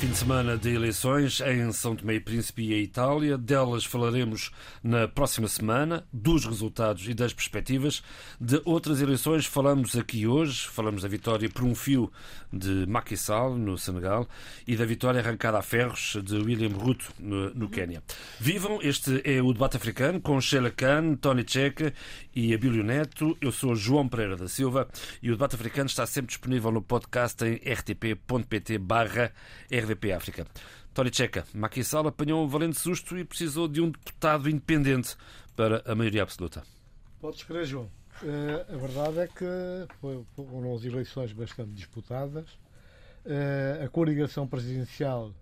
Fim de semana de eleições em São Tomé e Príncipe e a Itália. Delas falaremos na próxima semana, dos resultados e das perspectivas. De outras eleições falamos aqui hoje. Falamos da vitória por um fio de Macky Sall, no Senegal, e da vitória arrancada a ferros de William Ruto, no, Quênia. Vivam, este é o Debate Africano com Sheila Khan, Tony Checa e Abílio Neto. Eu sou João Pereira da Silva e o Debate Africano está sempre disponível no podcast em rtp.pt barra RDP África. Tony Checa, Macky Sall apanhou um valente susto e precisou de um deputado independente para a maioria absoluta. Podes crer, João. Uh, a verdade é que foram as eleições bastante disputadas. Uh, a coligação presidencial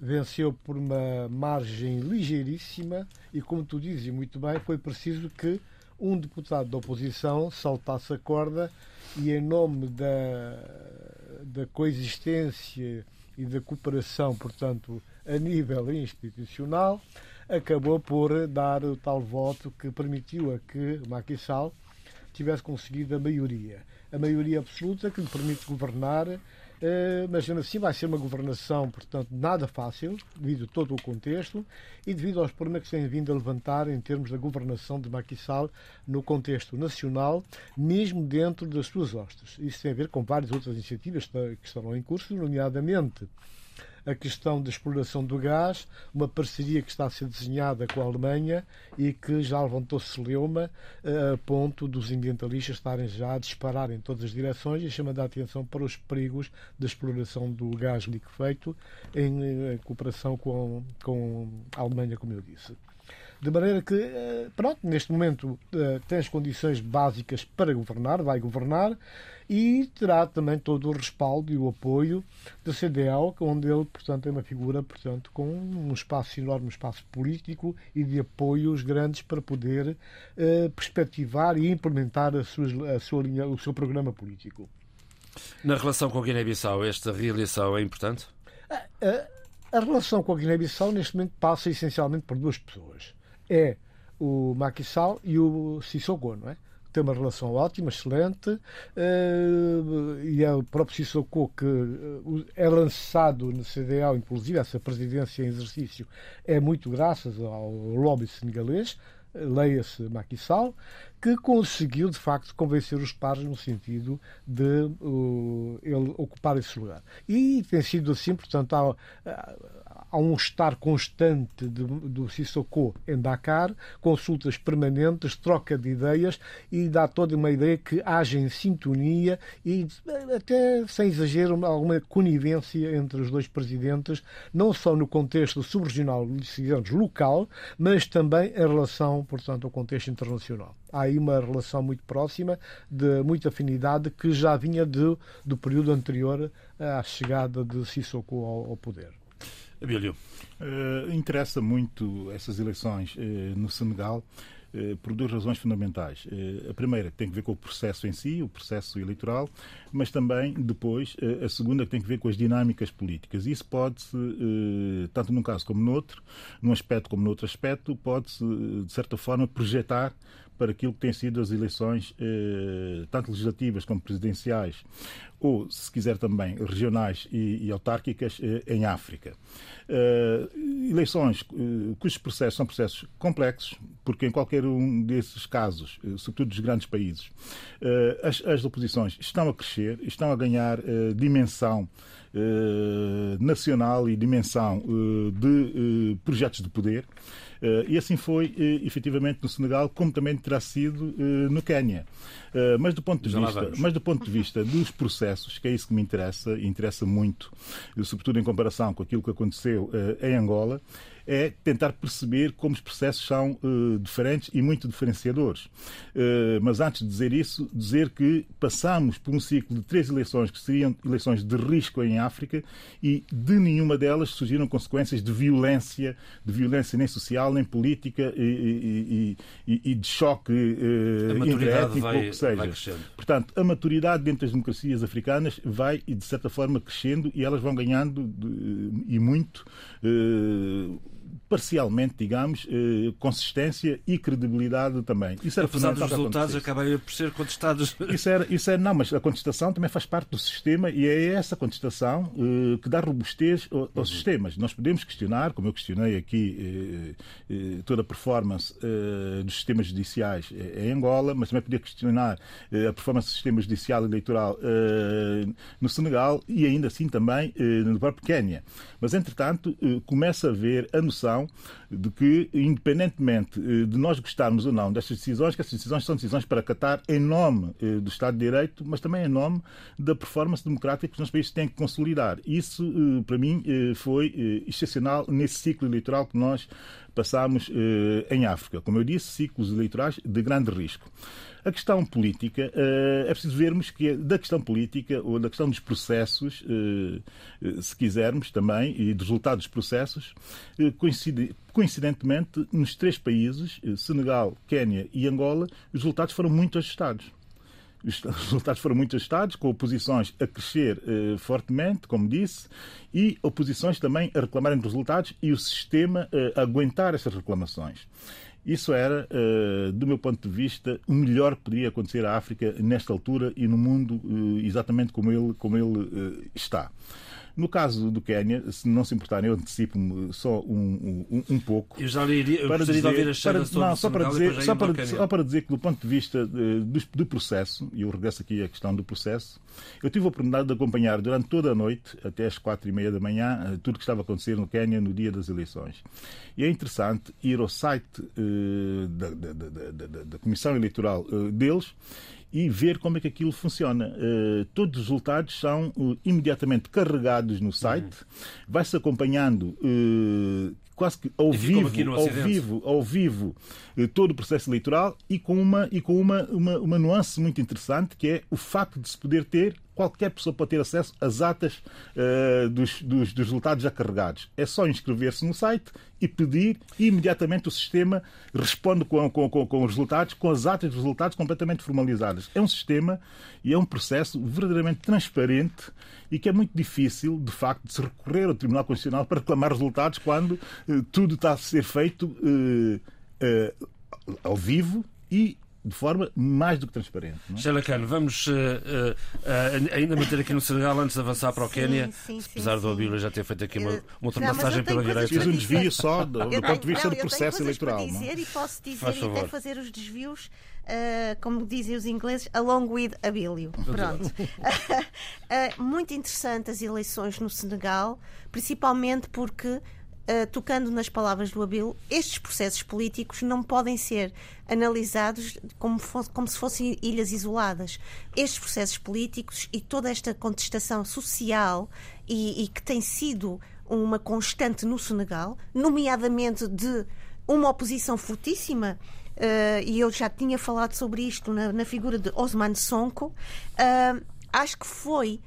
venceu por uma margem ligeiríssima e, como tu dizes muito bem, foi preciso que um deputado da oposição saltasse a corda e, em nome da, da coexistência e da cooperação, portanto, a nível institucional, acabou por dar o tal voto que permitiu a que Macky Sall tivesse conseguido a maioria. A maioria absoluta que lhe permite governar, mas ainda assim vai ser uma governação, portanto, nada fácil, devido a todo o contexto e devido aos problemas que se têm vindo a levantar em termos da governação de Macky no contexto nacional, mesmo dentro das suas hostes. Isso tem a ver com várias outras iniciativas que estarão em curso, nomeadamente a questão da exploração do gás, uma parceria que está a ser desenhada com a Alemanha e que já levantou celeuma a ponto dos ambientalistas estarem já a disparar em todas as direções e chamando a atenção para os perigos da exploração do gás liquefeito em, em cooperação com, com a Alemanha, como eu disse. De maneira que, pronto, neste momento tem as condições básicas para governar, vai governar e terá também todo o respaldo e o apoio da CDL, onde ele, portanto, é uma figura, portanto, com um espaço enorme, um espaço político e de apoios grandes para poder eh, perspectivar e implementar a sua, a sua linha, o seu programa político. Na relação com a Guiné-Bissau, esta reeleição é importante? A, a, a relação com a Guiné-Bissau, neste momento, passa essencialmente por duas pessoas é o Sall e o Sissoko, não é? Tem uma relação ótima, excelente, uh, e é o próprio Sissoko que uh, é lançado no CDAO, inclusive essa presidência em exercício, é muito graças ao lobby senegalês, leia-se Macky Sall, que conseguiu de facto convencer os pares no sentido de ele ocupar esse lugar. E tem sido assim, portanto, há, há um estar constante de, do Sissoko em Dakar, consultas permanentes, troca de ideias e dá toda uma ideia que haja em sintonia e até sem exagero alguma conivência entre os dois presidentes, não só no contexto subregional, digamos, local, mas também em relação, portanto, ao contexto internacional. Há aí uma relação muito próxima, de muita afinidade, que já vinha de, do período anterior à chegada de Sissoko ao, ao poder. Abílio. Uh, interessa muito essas eleições uh, no Senegal uh, por duas razões fundamentais. a primeira tem que ver com o processo em si, o processo eleitoral, mas também depois a segunda tem que ver com as dinâmicas políticas. Isso pode-se, tanto num caso como no outro, num aspecto como no outro aspecto, pode-se, de certa forma, projetar para aquilo que têm sido as eleições, eh, tanto legislativas como presidenciais, ou, se quiser também, regionais e, e autárquicas eh, em África. Eh, eleições cujos processos são processos complexos, porque em qualquer um desses casos, sobretudo dos grandes países, as, as, oposições estão a crescer, estão a ganhar dimensão nacional e dimensão de projetos de poder. Uh, e assim foi, uh, efetivamente, no Senegal, como também terá sido uh, no Quênia. mas, do ponto de vista, mas do ponto de vista dos processos, que é isso que me interessa, e interessa muito, sobretudo em comparação com aquilo que aconteceu em Angola, é tentar perceber como os processos são uh, diferentes e muito diferenciadores. Uh, mas antes de dizer isso, dizer que passamos por um ciclo de três eleições que seriam eleições de risco em África e de nenhuma delas surgiram consequências de violência, de violência nem social, nem política e, e, e, e de choque uh, interétnico, ou que seja. Portanto, a maturidade dentro das democracias africanas vai, de certa forma, crescendo e elas vão ganhando de, e muito parcialmente, digamos, eh, consistência e credibilidade também. Isso era Apesar dos resultados acabarem por ser contestados. Isso era, isso era, não, mas a contestação também faz parte do sistema e é essa contestação eh, que dá robustez aos uhum. sistemas. Nós podemos questionar, como eu questionei aqui, eh, toda a performance dos sistemas judiciais em Angola, mas também podia questionar a performance do sistema judicial eleitoral no Senegal e ainda assim também no próprio Quénia. Mas, entretanto, começa a haver a noção de que, independentemente eh, de nós gostarmos ou não destas decisões, que essas decisões são decisões para acatar em nome eh, do Estado de Direito, mas também em nome da performance democrática que os nossos países têm que consolidar. Isso, eh, para mim, foi excepcional nesse ciclo eleitoral que nós passámos em África. Como eu disse, ciclos eleitorais de grande risco. A questão política, eh, é preciso vermos que é da questão política ou da questão dos processos, eh, eh, se quisermos também, e dos resultados dos processos, coincidentemente, nos três países, Senegal, Quénia e Angola, os resultados foram muito ajustados. Os resultados foram muito ajustados, com oposições a crescer fortemente, como disse, e oposições também a reclamarem dos resultados e o sistema a aguentar essas reclamações. Isso era, eh, do meu ponto de vista, o melhor que poderia acontecer à África nesta altura e no mundo eh, exatamente como ele, como ele eh, está. No caso do Quénia, se não se importarem, eu antecipo-me só um, um, um, pouco. Eu já iria, eu para dizer, ouvir a para, não, só para dizer, só para, só para dizer que, do ponto de vista do, do processo, e eu regresso aqui à questão do processo, eu tive a oportunidade de acompanhar durante toda a noite, até às quatro e meia da manhã, tudo o que estava a acontecer no Quénia no dia das eleições. E é interessante ir ao site uh, da, da, da, da, Comissão Eleitoral deles e ver como é que aquilo funciona. Uh, todos os resultados são uh, imediatamente carregados no site, uhum. vai-se acompanhando uh, quase que ao vivo, ao vivo, ao vivo, todo o processo eleitoral e com uma e com uma, uma, uma nuance muito interessante que é o facto de se poder ter qualquer pessoa pode ter acesso às atas uh, dos, dos, dos, resultados já carregados. É só inscrever-se no site e pedir e imediatamente o sistema responde com, com, com, com, os resultados, com as atas dos resultados completamente formalizadas. É um sistema e é um processo verdadeiramente transparente e que é muito difícil, de facto, de se recorrer ao Tribunal Constitucional para reclamar resultados quando uh, tudo está a ser feito uh, ao vivo e de forma mais do que transparente. É? Sheila Khan, vamos uh, uh, ainda manter aqui no Senegal antes de avançar para o Quénia, apesar do Abílio já ter feito aqui uma, uma ultrapassagem pela direita. Fiz um desvio só do, do ponto de vista não, do processo eleitoral. Eu tenho dizer não? e posso dizer Faz e até fazer os desvios, uh, como dizem os ingleses, along with Abílio. Pronto. muito interessante as eleições no Senegal, principalmente porque Uh, tocando nas palavras do Abel, estes processos políticos não podem ser analisados como, fosse, como, se fossem ilhas isoladas. Estes processos políticos e toda esta contestação social e, e que tem sido uma constante no Senegal, nomeadamente de uma oposição fortíssima Uh, e eu já tinha falado sobre isto na, na figura de Osman Sonko, uh, acho que foi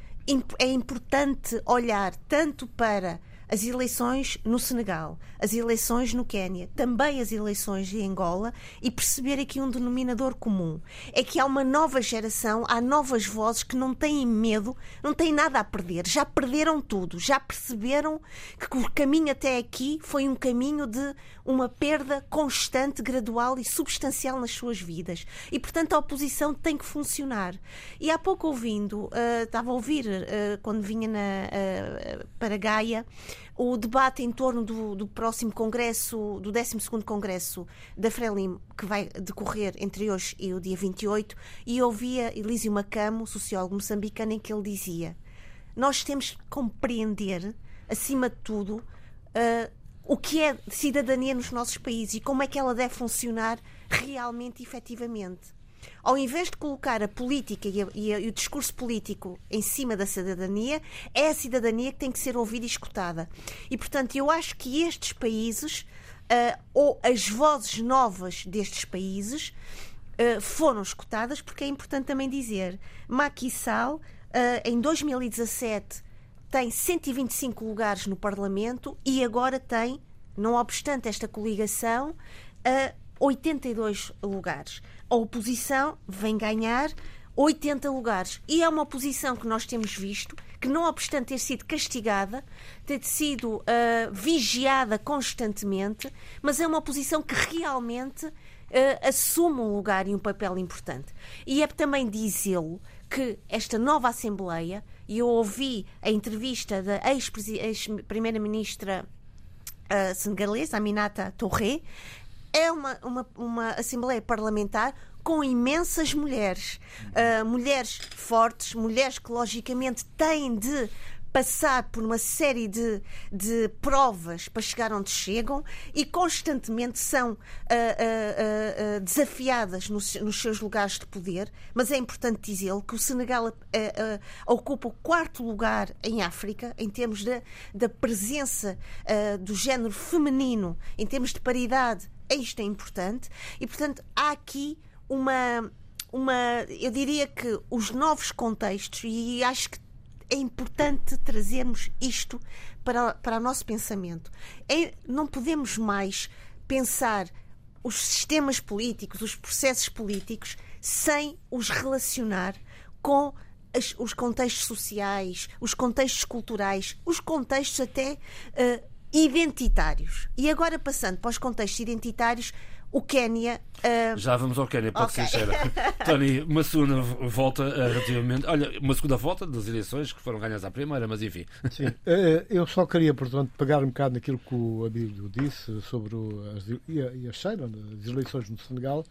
é importante olhar tanto para as eleições no Senegal, as eleições no Quénia, também as eleições em Angola e perceber aqui um denominador comum. É que há uma nova geração, há novas vozes que não têm medo, não têm nada a perder, já perderam tudo, já perceberam que o caminho até aqui foi um caminho de uma perda constante, gradual e substancial nas suas vidas. E, portanto, a oposição tem que funcionar. E há pouco ouvindo, uh, estava a ouvir uh, quando vinha na, uh, para Gaia, o debate em torno do, do próximo congresso, do 12 Congresso da Frelimo, que vai decorrer entre hoje e o dia 28, e ouvia Elísio Macamo, sociólogo moçambicano, em que ele dizia: Nós temos que compreender, acima de tudo, uh, o que é cidadania nos nossos países e como é que ela deve funcionar realmente e efetivamente ao invés de colocar a política e, a, e, o discurso político em cima da cidadania, é a cidadania que tem que ser ouvida e escutada. E, portanto, eu acho que estes países, uh, ou as vozes novas destes países, uh, foram escutadas, porque é importante também dizer, Macky Sall, uh, em 2017, tem 125 lugares no Parlamento e agora tem, não obstante esta coligação, 82 lugares a oposição vem ganhar 80 lugares. E é uma oposição que nós temos visto que, não obstante ter sido castigada, ter sido uh, vigiada constantemente, mas é uma oposição que realmente uh, assume um lugar e um papel importante. E é também dizê-lo que esta nova Assembleia, e eu ouvi a entrevista da ex-primeira-ministra uh, senegalesa, Aminata Touré, é uma, uma, uma Assembleia Parlamentar com imensas mulheres. Uh, mulheres fortes, mulheres que logicamente têm de passar por uma série de, de provas para chegar onde chegam e constantemente são uh, uh, uh, desafiadas nos, nos, seus lugares de poder. Mas é importante dizê-lo que o Senegal ocupa o quarto lugar em África em termos da presença do género feminino, em termos de paridade. Isto é importante e, portanto, há aqui uma, uma. Eu diria que os novos contextos, e acho que é importante trazermos isto para, para o nosso pensamento. É, não podemos mais pensar os sistemas políticos, os processos políticos, sem os relacionar com os contextos sociais, os contextos culturais, os contextos até uh, identitários. E agora, passando para os contextos identitários, o Quénia. Uh... Já vamos ao Quénia, pode okay. ser sincera. Tony, uma segunda volta uh, relativamente. Olha, uma segunda volta das eleições que foram ganhas à primeira, mas enfim. Sim, uh, eu só queria, portanto, pegar um bocado naquilo que o Abílio disse sobre o, as, e a, e a Sheila, as eleições no Senegal,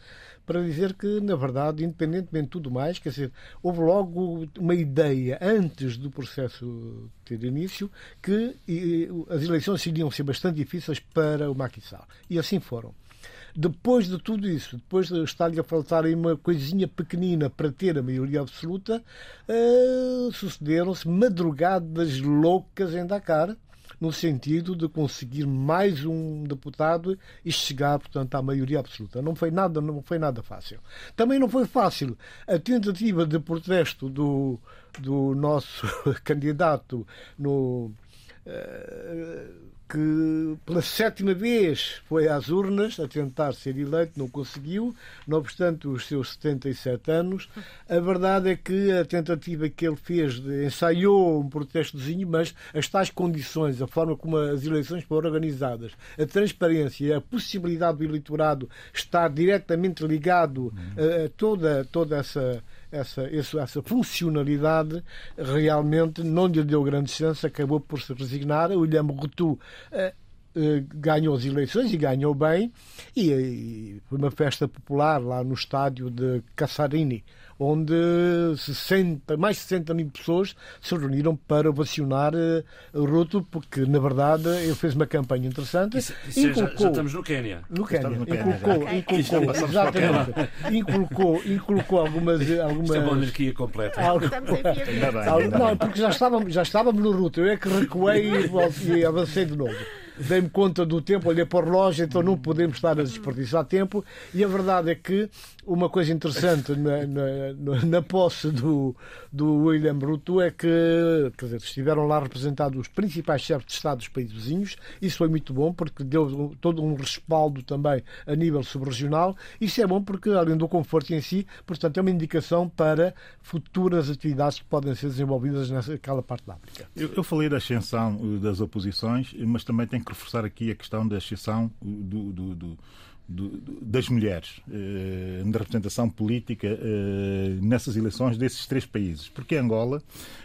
para dizer que, na verdade, independentemente de tudo mais, quer dizer, houve logo uma ideia antes do processo ter início que e, as eleições iriam ser bastante difíceis para o Macky Sall. E assim foram. Depois de tudo isso, depois de estar-lhe a faltar uma coisinha pequenina para ter a maioria absoluta, uh, sucederam-se madrugadas loucas em Dakar, no sentido de conseguir mais um deputado e chegar, portanto, à maioria absoluta. Não foi nada, não foi nada fácil. Também não foi fácil a tentativa de protesto do, do nosso candidato no uh, que pela sétima vez foi às urnas a tentar ser eleito, não conseguiu, não obstante os seus 77 anos. A verdade é que a tentativa que ele fez, de, ensaiou um protestozinho, mas as tais condições, a forma como as eleições foram organizadas, a transparência, a possibilidade do eleitorado estar diretamente ligado a, a toda, toda essa essa, essa funcionalidade realmente não lhe deu grande chance, acabou por se resignar. O William Rutu eh, eh, ganhou as eleições e ganhou bem, e, e, foi uma festa popular lá no estádio de Cassarini, onde 60, mais de 60 mil pessoas se reuniram para vacionar uh, Ruto, porque, na verdade, ele fez uma campanha interessante. Isso, isso inculcou, já, já, estamos no Quênia. No Quênia. Inculcou, inculcou, exatamente. Inculcou, inculcou algumas... algumas Isto é uma monarquia completa. Algo, não, porque já estávamos, já estávamos no Ruto. Eu é que recuei e, e avancei de novo dei-me conta do tempo, olhei para o relógio, então não podemos estar a desperdiçar tempo. E a verdade é que uma coisa interessante na, na, na posse do, do William Ruto é que quer dizer, estiveram lá representados os principais chefes de Estado dos países vizinhos. Isso foi muito bom porque deu todo um respaldo também a nível subregional. Isso é bom porque, além do conforto em si, portanto, é uma indicação para futuras atividades que podem ser desenvolvidas naquela parte da África. Eu, eu falei da ascensão eh, das oposições, mas também tenho que reforçar aqui a questão da ascensão do, do, do das mulheres eh, na representação política eh, nessas eleições desses três países. Porque Angola,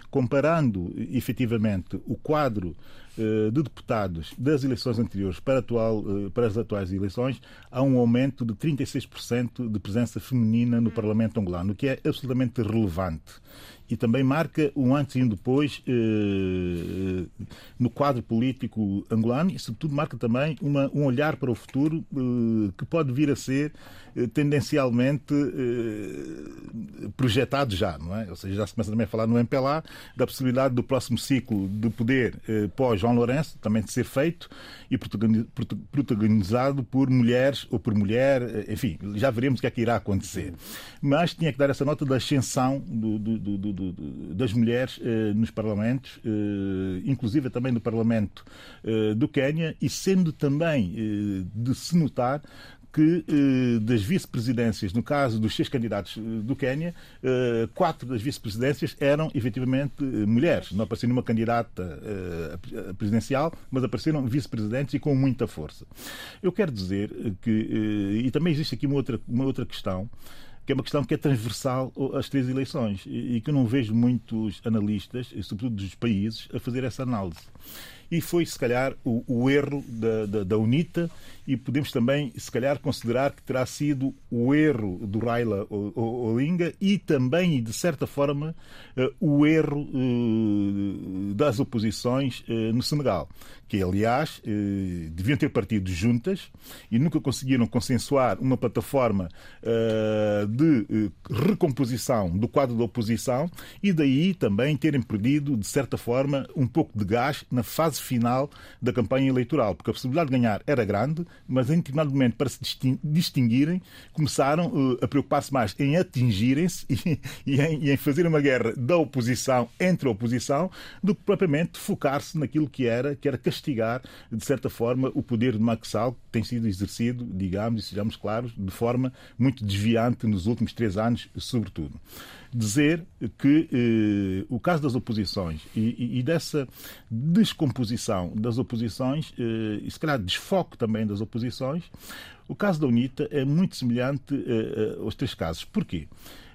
comparando efetivamente o quadro eh, de deputados das eleições anteriores para, atual, para as atuais eleições, há um aumento de 36% de presença feminina no Parlamento angolano, o que é absolutamente relevante e também marca um antes e um depois eh, no quadro político angolano e, sobretudo, marca também uma, um olhar para o futuro eh, que pode vir a ser eh, tendencialmente eh, projetado já, não é? Ou seja, já se começa também a falar no MPLA da possibilidade do próximo ciclo de poder eh, pós João Lourenço também de ser feito e protagonizado por mulheres ou por mulher, enfim, já veremos o que é que irá acontecer. Mas tinha que dar essa nota da ascensão do, do, do, das mulheres nos parlamentos, inclusive também no parlamento do Quênia, e sendo também de se notar que eh, das vice-presidências, no caso dos seis candidatos eh, do Quênia, eh, quatro das vice-presidências eram efetivamente mulheres. Não apareceu nenhuma candidata presidencial, mas apareceram vice-presidentes e com muita força. Eu quero dizer que, e também existe aqui uma outra, uma outra questão, que é uma questão que é transversal às três eleições e que eu não vejo muitos analistas, sobretudo dos países, a fazer essa análise. E foi, se calhar, o, o erro da, da, da, UNITA. E podemos também, se calhar, considerar que terá sido o erro do Raila Olinga e também, de certa forma, uh, o erro uh, das oposições uh, no Senegal, que, aliás, deviam ter partido juntas e nunca conseguiram consensuar uma plataforma de recomposição do quadro da oposição e daí também terem perdido, de certa forma, um pouco de gás na fase final da campanha eleitoral, porque a possibilidade de ganhar era grande, mas em determinado momento, para se distinguirem, começaram uh, a preocupar-se mais em atingirem-se e, em fazer uma guerra da oposição entre a oposição do que propriamente focar-se naquilo que era, que era castigar, de certa forma, o poder de Maxal, que tem sido exercido, digamos, e sejamos claros, de forma muito desviante nos últimos três anos, sobretudo dizer que eh, o caso das oposições e, e, dessa descomposição das oposições, eh, e se calhar desfoque também das oposições, o caso da UNITA é muito semelhante eh, aos três casos. Porquê?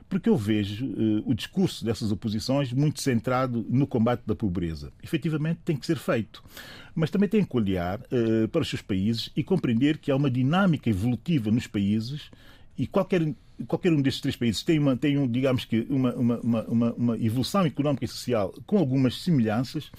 porque eu vejo uh, o discurso dessas oposições muito centrado no combate da pobreza. Efetivamente tem que ser feito. Mas também tem que olhar uh, para os seus países e compreender que há uma dinâmica evolutiva nos países e qualquer qualquer um destes três países tem, uma, tem um, digamos que, uma, uma, uma, uma evolução económica e social com algumas semelhanças,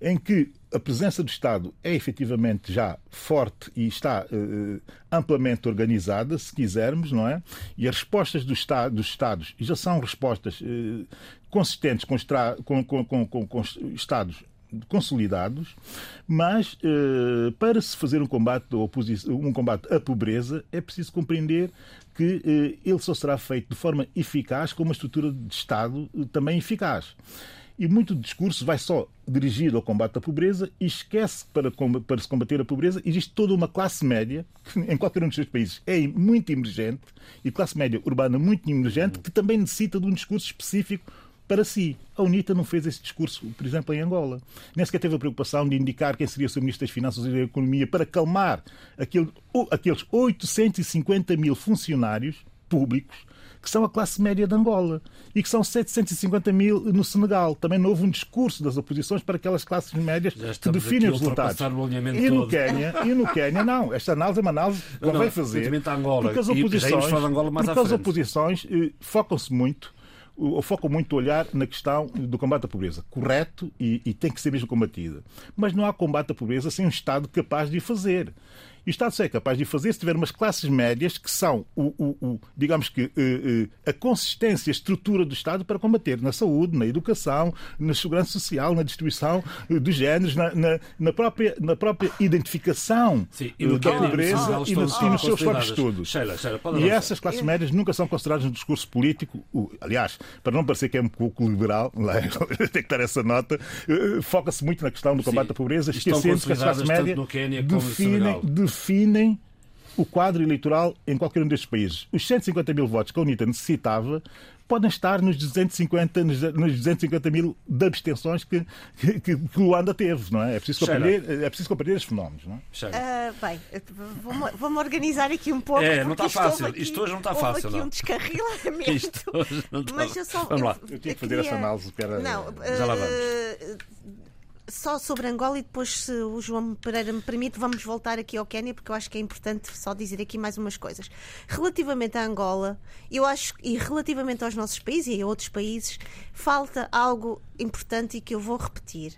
em que a presença do Estado é efetivamente já forte e está uh, amplamente organizada, se quisermos, não é? E as respostas do dos Estados já são respostas uh, consistentes com, com, com, com, Estados consolidados, mas uh, para se fazer um combate, um combate à pobreza é preciso compreender que eh, ele só será feito de forma eficaz com uma estrutura de Estado eh, também eficaz. E muito discurso vai só dirigido ao combate à pobreza e esquece que para, para se combater a pobreza existe toda uma classe média, que em qualquer um dos seus países é muito emergente, e classe média urbana muito emergente, que também necessita de um discurso específico para si. A UNITA não fez esse discurso, por exemplo, em Angola. Nem sequer teve a preocupação de indicar quem seria o seu Ministro das Finanças e da Economia para calmar aquele, aqueles 850 mil funcionários públicos que são a classe média de Angola e que são 750 mil no Senegal. Também não houve um discurso das oposições para aquelas classes médias que definem os resultados. E no, Quênia, e no Quênia, não. Esta análise é uma análise que convém fazer. Angola. Porque as oposições, porque as oposições eh, focam-se muito o foco muito olhar na questão do combate à pobreza. Correto e, e, tem que ser mesmo combatida. Mas não há combate à pobreza sem um Estado capaz de o fazer. E o Estado só é capaz de fazer se tiver umas classes médias que são, o, o, o digamos que, uh, uh, a consistência, a estrutura do Estado para combater na saúde, na educação, na segurança social, na distribuição uh, dos géneros, na, na, na, própria, na própria identificação Sim, e da pobreza e, e, nos seus próprios estudos. Sheila, Sheila, e essas classes médias nunca são consideradas no discurso político. aliás, para não parecer que é um pouco liberal, tem que dar essa nota, foca-se muito na questão do combate Sim, à pobreza, esquecendo que as classes médias definem, definem o quadro eleitoral em qualquer um destes países. Os 150 mil votos que a UNITA necessitava podem estar nos 250, nos 250 mil de abstenções que, que, que Luanda teve, não é? É preciso compreender, é preciso compreender estes fenómenos, não é? Uh, bem, vou-me vou organizar aqui um pouco. É, não está fácil. Aqui, isto hoje não está fácil. Houve aqui não. um descarrilamento. Isto hoje não está Mas eu só. Vamos lá. Eu, eu tinha que fazer queria... essa análise. Para... Não, uh, Já lá vamos só sobre Angola e depois, se o João Pereira me permite, vamos voltar aqui ao Quénia, porque eu acho que é importante só dizer aqui mais umas coisas. Relativamente a Angola, eu acho, e relativamente aos nossos países e a outros países, falta algo importante e que eu vou repetir.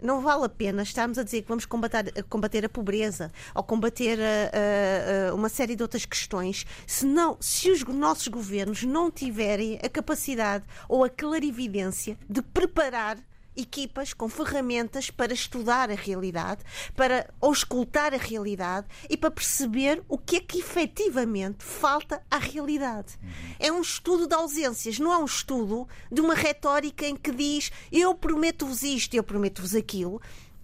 Não vale a pena estarmos a dizer que vamos combater, combater a pobreza ou combater a, a uma série de outras questões se, não, se os nossos governos não tiverem a capacidade ou a clarividência de preparar equipas com ferramentas para estudar a realidade, para auscultar a realidade e para perceber o que é que efetivamente falta à realidade. Uhum. É um estudo de ausências, não é um estudo de uma retórica em que diz eu prometo-vos isto, eu prometo-vos aquilo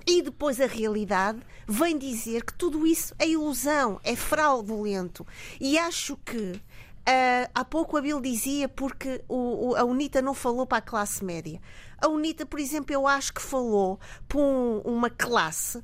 e depois a realidade vem dizer que tudo isso é ilusão, é fraudulento. E acho que Uh, há pouco a Bill dizia porque o, o, a UNITA não falou para a classe média. A UNITA, por exemplo, eu acho que falou para um, uma classe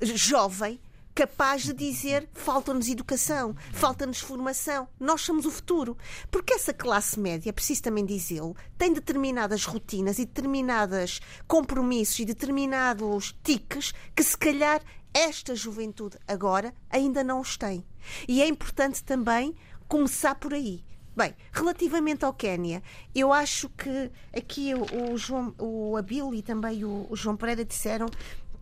jovem capaz de dizer falta-nos educação, falta-nos formação, nós somos o futuro. Porque essa classe média, é preciso também dizê-lo, tem determinadas rotinas e determinados compromissos e determinados tiques que se calhar esta juventude agora ainda não os tem. E é importante também começar por aí. Bem, relativamente ao Quénia, eu acho que aqui o, João, o Abil e também o, o João Pereira disseram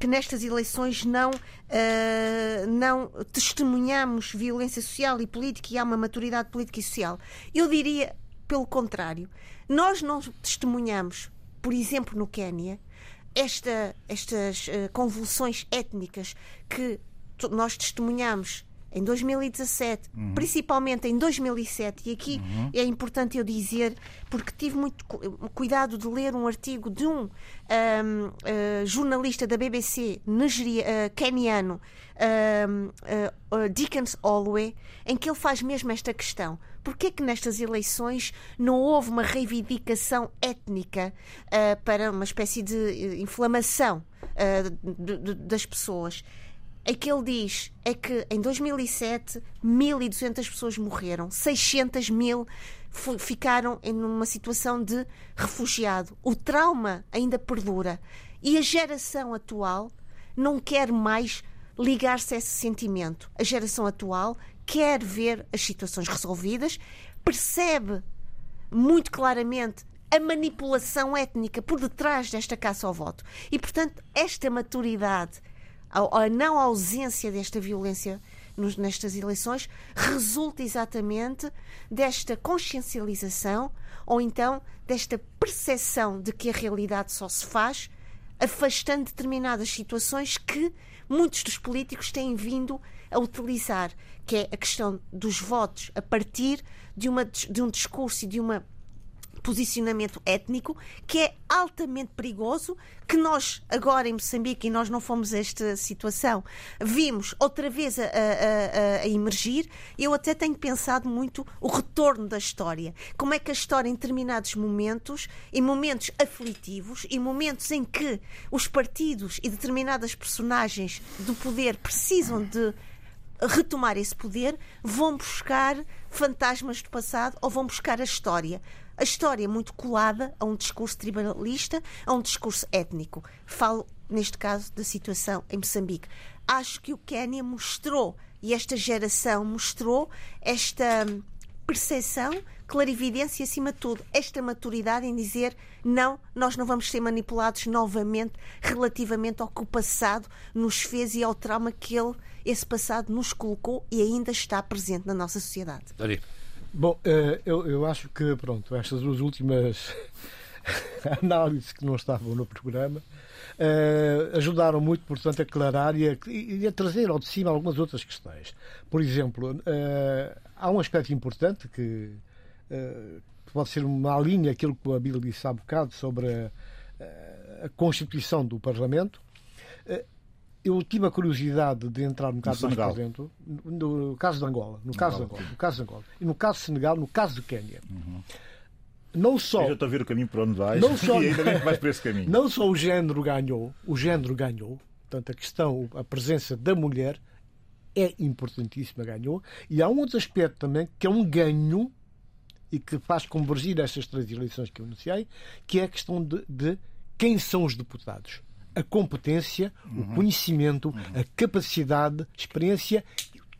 que nestas eleições não, uh, não testemunhamos violência social e política e há uma maturidade política e social. Eu diria, pelo contrário, nós não testemunhamos, por exemplo, no Quénia, esta, estas uh, convulsões étnicas que nós testemunhamos em 2017, uhum. principalmente em 2007, e aqui uhum. é importante eu dizer, porque tive muito cuidado de ler um artigo de um, um uh, jornalista da BBC nigeria, uh, keniano, um, uh, Dickens Holloway, em que ele faz mesmo esta questão. Porquê é que nestas eleições não houve uma reivindicação étnica uh, para uma espécie de inflamação uh, de, de, das pessoas? É que ele diz é que em 2007 1.200 pessoas morreram, 600 mil ficaram em uma situação de refugiado. O trauma ainda perdura e a geração atual não quer mais ligar-se a esse sentimento. A geração atual quer ver as situações resolvidas, percebe muito claramente a manipulação étnica por detrás desta caça ao voto. E, portanto, esta maturidade a, não ausência desta violência nestas eleições resulta exatamente desta consciencialização ou então desta percepção de que a realidade só se faz afastando determinadas situações que muitos dos políticos têm vindo a utilizar, que é a questão dos votos a partir de, uma, de um discurso e de uma posicionamento étnico que é altamente perigoso, que nós agora em Moçambique, e nós não fomos a esta situação, vimos outra vez a, a, a, emergir. Eu até tenho pensado muito o retorno da história. Como é que a história, em determinados momentos, em momentos aflitivos, em momentos em que os partidos e determinadas personagens do poder precisam de retomar esse poder, vão buscar fantasmas do passado ou vão buscar a história a história é muito colada a um discurso tribalista, a um discurso étnico. Falo, neste caso, da situação em Moçambique. Acho que o Quénia mostrou, e esta geração mostrou, esta percepção, clarividência e, acima de tudo, esta maturidade em dizer não, nós não vamos ser manipulados novamente relativamente ao que o passado nos fez e ao trauma que ele, esse passado nos colocou e ainda está presente na nossa sociedade. Dari. Bom, eh, eu, eu acho que, pronto, estas duas últimas análises que não estavam no programa uh, ajudaram muito, portanto, a aclarar e a, e a, trazer ao de cima algumas outras questões. Por exemplo, uh, há um aspecto importante que pode ser uma linha, aquilo que a Bíblia disse há bocado sobre a, a Constituição do Parlamento eu tive a curiosidade de entrar um caso mais por dentro, no, caso de Angola, no caso de Angola, no caso de Angola, e no caso de Senegal, no caso de Quênia. Uhum. Não só. Eu já estou a ver o caminho para onde vais não só, e ainda bem que vais por esse caminho. Não só o género ganhou, o género ganhou, portanto, a questão, a presença da mulher é importantíssima, ganhou, e há um outro aspecto também que é um ganho e que faz convergir estas três eleições que eu anunciei, que é a questão de, de quem são os deputados a competência, uhum. o conhecimento, uhum. a capacidade, a experiência,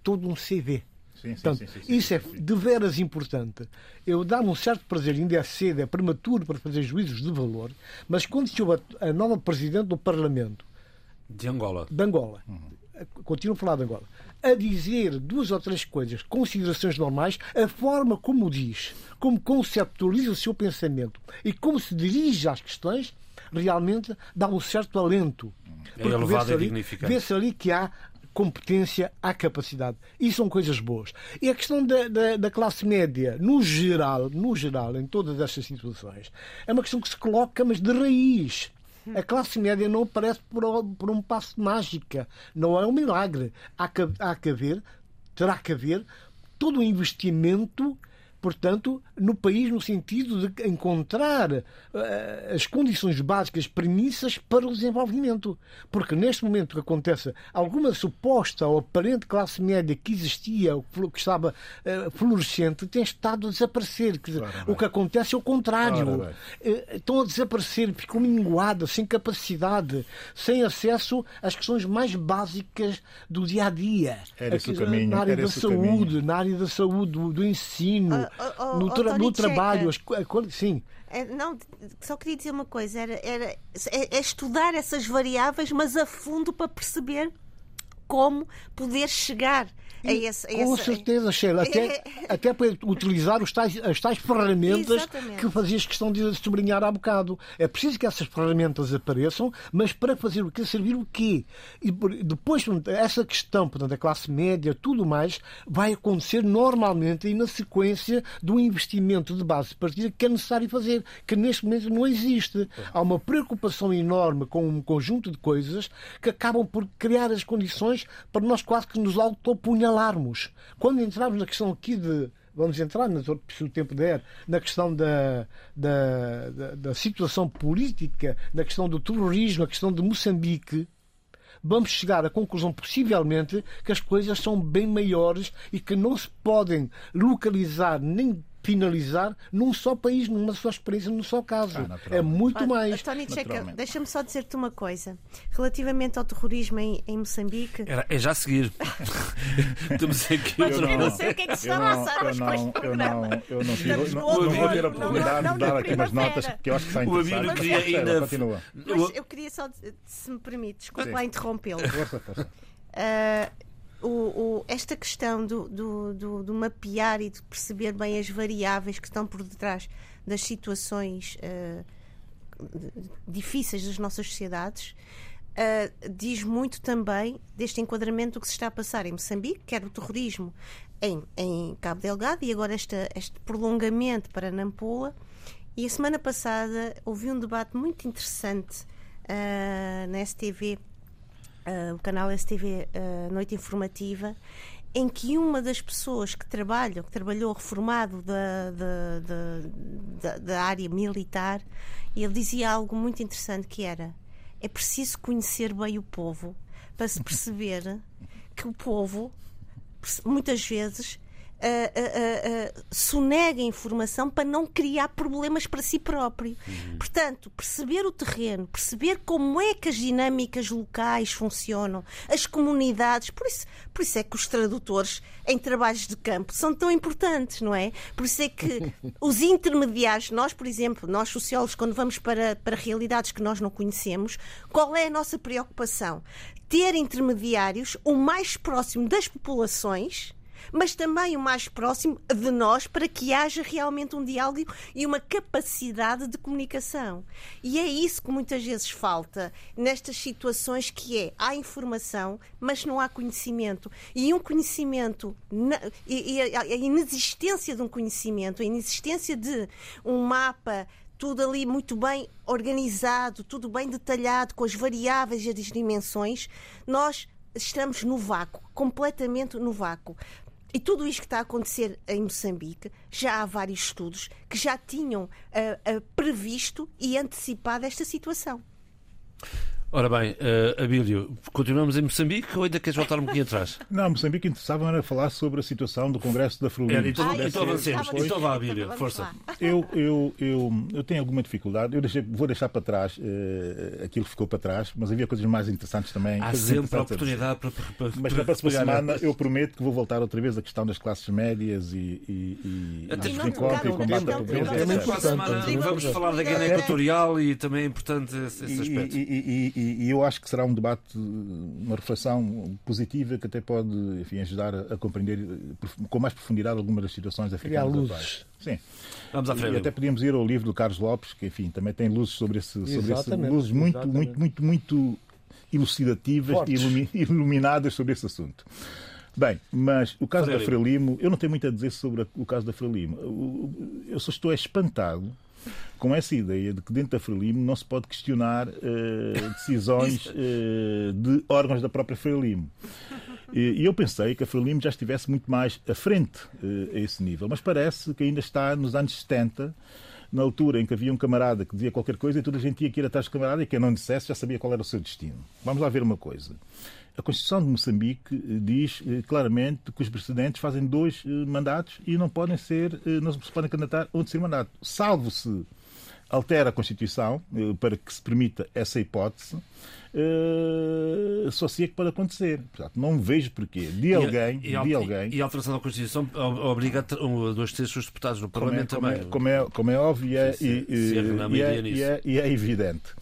todo um CV. Sim, Portanto, sim, sim, isso é de veras importante. Eu dá-me um certo prazer, ainda é cedo, é prematuro para fazer juízos de valor, mas quando chegou a, a nova Presidente do Parlamento de Angola, de Angola uhum. continuo a falar de Angola, a dizer duas ou três coisas, considerações normais, a forma como diz, como conceptualiza o seu pensamento e como se dirige às questões, realmente dá um certo alento. É elevado vê-se ali, vê ali que há competência, há capacidade. E são coisas boas. E a questão da, da, da, classe média, no geral, no geral, em todas estas situações, é uma questão que se coloca, mas de raiz. A classe média não aparece por, por um passo de mágica. Não é um milagre. Há que, há que haver, terá que haver todo o investimento portanto, no país no sentido de encontrar uh, as condições básicas, premissas para o desenvolvimento. Porque neste momento que acontece alguma suposta ou aparente classe média que existia, que estava uh, florescente, tem estado a desaparecer. Dizer, o que acontece é o contrário. Uh, estão a desaparecer, ficam minguadas, sem capacidade, sem acesso às questões mais básicas do dia a dia. Aqui, caminho, na área da saúde, na área da saúde, do, do ensino. Ah, no, tra no trabalho, as, sim. É, não, só queria dizer uma coisa: era, era, é, é estudar essas variáveis, mas a fundo para perceber como poder chegar a esse, a Com certeza, Sheila. Até, é... até para utilizar os tais, as tais ferramentas Exatamente. que fazias questão de sublinhar há bocado. É preciso que essas ferramentas apareçam, mas para fazer o que servir o quê? E depois, essa questão portanto, da classe média, tudo mais, vai acontecer normalmente e na sequência do investimento de base de partida que é necessário fazer, que neste momento não existe. Há uma preocupação enorme com um conjunto de coisas que acabam por criar as condições para nós quase que nos autopunhar assinalarmos. Quando entrarmos na questão aqui de. Vamos entrar, se o tempo der, na questão da, da, da, da situação política, na questão do terrorismo, na questão de Moçambique, vamos chegar à conclusão, possivelmente, que as coisas são bem maiores e que não se podem localizar nem finalizar num só país, numa só experiência, num só caso. Ah, é muito mais. Tony Checa, deixa-me só dizer-te uma coisa. Relativamente ao terrorismo em, em Moçambique. Era, é já a seguir. Estamos aqui. Mas eu não, não sei o que é que se está a passar eu não, eu não, eu não, tive, não, não vou ter a oportunidade de dar aqui umas notas porque eu acho que está interessante. O queria ainda. Continua. Mas eu queria só, se me permite, desculpa lá interrompê-lo. Força, força. Uh, o, o, esta questão do, do, do, do, mapear e de perceber bem as variáveis que estão por detrás das situações uh, difíceis das nossas sociedades uh, diz muito também deste enquadramento do que se está a passar em Moçambique, quer o terrorismo em, em Cabo Delgado e agora esta, este prolongamento para Nampula. E a semana passada houve um debate muito interessante uh, na STV uh, o canal STV uh, ah, Noite Informativa, em que uma das pessoas que trabalha, que trabalhou reformado da, da, da, da área militar, ele dizia algo muito interessante que era é preciso conhecer bem o povo para se perceber que o povo muitas vezes uh, uh, sonega informação para não criar problemas para si próprio. Uhum. Portanto, perceber o terreno, perceber como é que as dinâmicas locais funcionam, as comunidades, por isso, por isso é que os tradutores em trabalhos de campo são tão importantes, não é? Por isso é que os intermediários, nós, por exemplo, nós sociólogos, quando vamos para, para realidades que nós não conhecemos, qual é a nossa preocupação? Ter intermediários o mais próximo das populações mas também o mais próximo de nós para que haja realmente um diálogo e uma capacidade de comunicação. E é isso que muitas vezes falta nestas situações que é há informação, mas não há conhecimento. E um conhecimento e a inexistência de um conhecimento, a inexistência de um mapa tudo ali muito bem organizado, tudo bem detalhado, com as variáveis e as dimensões, nós estamos no vácuo, completamente no vácuo. E tudo isto que está a acontecer em Moçambique, já há vários estudos que já tinham uh, uh, previsto e antecipado esta situação. Ora bem, uh, Abílio, continuamos em Moçambique ou ainda queres voltar um bocadinho atrás? Não, Moçambique interessava era falar sobre a situação do Congresso da Frelimo. então, ah, então avancemos. Então vá, Abílio, força. Eu, eu, eu, eu tenho alguma dificuldade, eu deixei, vou deixar para trás uh, aquilo que ficou para trás, mas havia coisas mais interessantes também. Há sempre a oportunidade para, para, para, Mas para a próxima semana eu prometo que vou voltar outra vez à questão das classes médias e, e, e dos encontros e combate à pobreza. Vamos falar da Guiné Equatorial e também é importante esse aspecto. E eu acho que será um debate, uma reflexão positiva que até pode enfim, ajudar a, compreender com mais profundidade algumas das situações africanas atuais. Sim. Vamos à frente. E até podíamos ir ao livro do Carlos Lopes, que enfim, também tem luzes sobre esse, sobre esse luzes muito, muito, muito, muito elucidativas e iluminadas sobre esse assunto. Bem, mas o caso Frelimo. da Frelimo, eu não tenho muito a dizer sobre o caso da Frelimo. Eu só estou espantado com essa ideia de que dentro da Frelimo não se pode questionar uh, decisões uh, de órgãos da própria Frelimo. E eu pensei que a Frelimo já estivesse muito mais à frente uh, a esse nível, mas parece que ainda está nos anos 70 na altura em que havia um camarada que dizia qualquer coisa e toda a gente tinha que ir atrás do camarada e quem não dissesse já sabia qual era o seu destino. Vamos lá ver uma coisa. A Constituição de Moçambique eh, diz eh, claramente que os presidentes fazem dois eh, mandatos e não podem ser, não se podem candidatar a um terceiro mandato, salvo se altera a Constituição para que se permita essa hipótese só se é que pode acontecer. Portanto, não vejo porquê de alguém. E, e, de alguém e a alteração da Constituição obriga a dois terços deputados no é- Parlamento como é, também. Como é, como é óbvio é, e, e, é, e é evidente.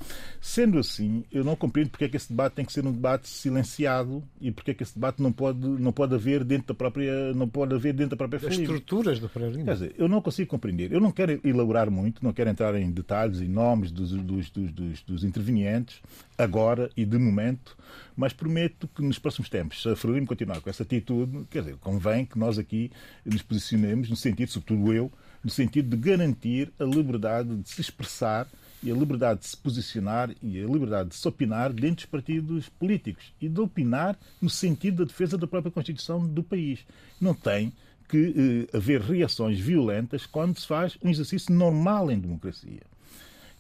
Sendo assim, eu não compreendo porque é que esse debate tem que ser um debate silenciado e porque é que esse debate não pode, não pode haver dentro da própria não pode haver dentro da própria As estruturas da Frelimo. Quer dizer, eu não consigo compreender. Eu não quero elaborar muito, não quero entrar em detalhes e nomes dos, dos, dos, dos, dos intervenientes agora e de momento, mas prometo que nos próximos tempos, se a Frelimo continuar com essa atitude, quer dizer, convém que nós aqui nos posicionemos no sentido, sobretudo eu, no sentido de garantir a liberdade de se expressar e a liberdade de se posicionar e a liberdade de se opinar dentro dos partidos políticos e de opinar no sentido da defesa da própria Constituição do país. Não tem que eh, haver reações violentas quando se faz um exercício normal em democracia.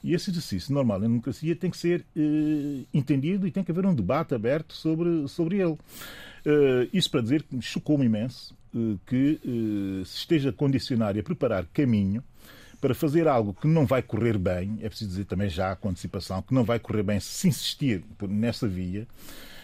E esse exercício normal em democracia tem que ser eh, entendido e tem que haver um debate aberto sobre, sobre ele. Uh, isso para dizer que me chocou-me imenso uh, que uh, se esteja a condicionar e a preparar caminho para fazer algo que não vai correr bem, é preciso dizer também já com antecipação, que não vai correr bem se insistir nessa via,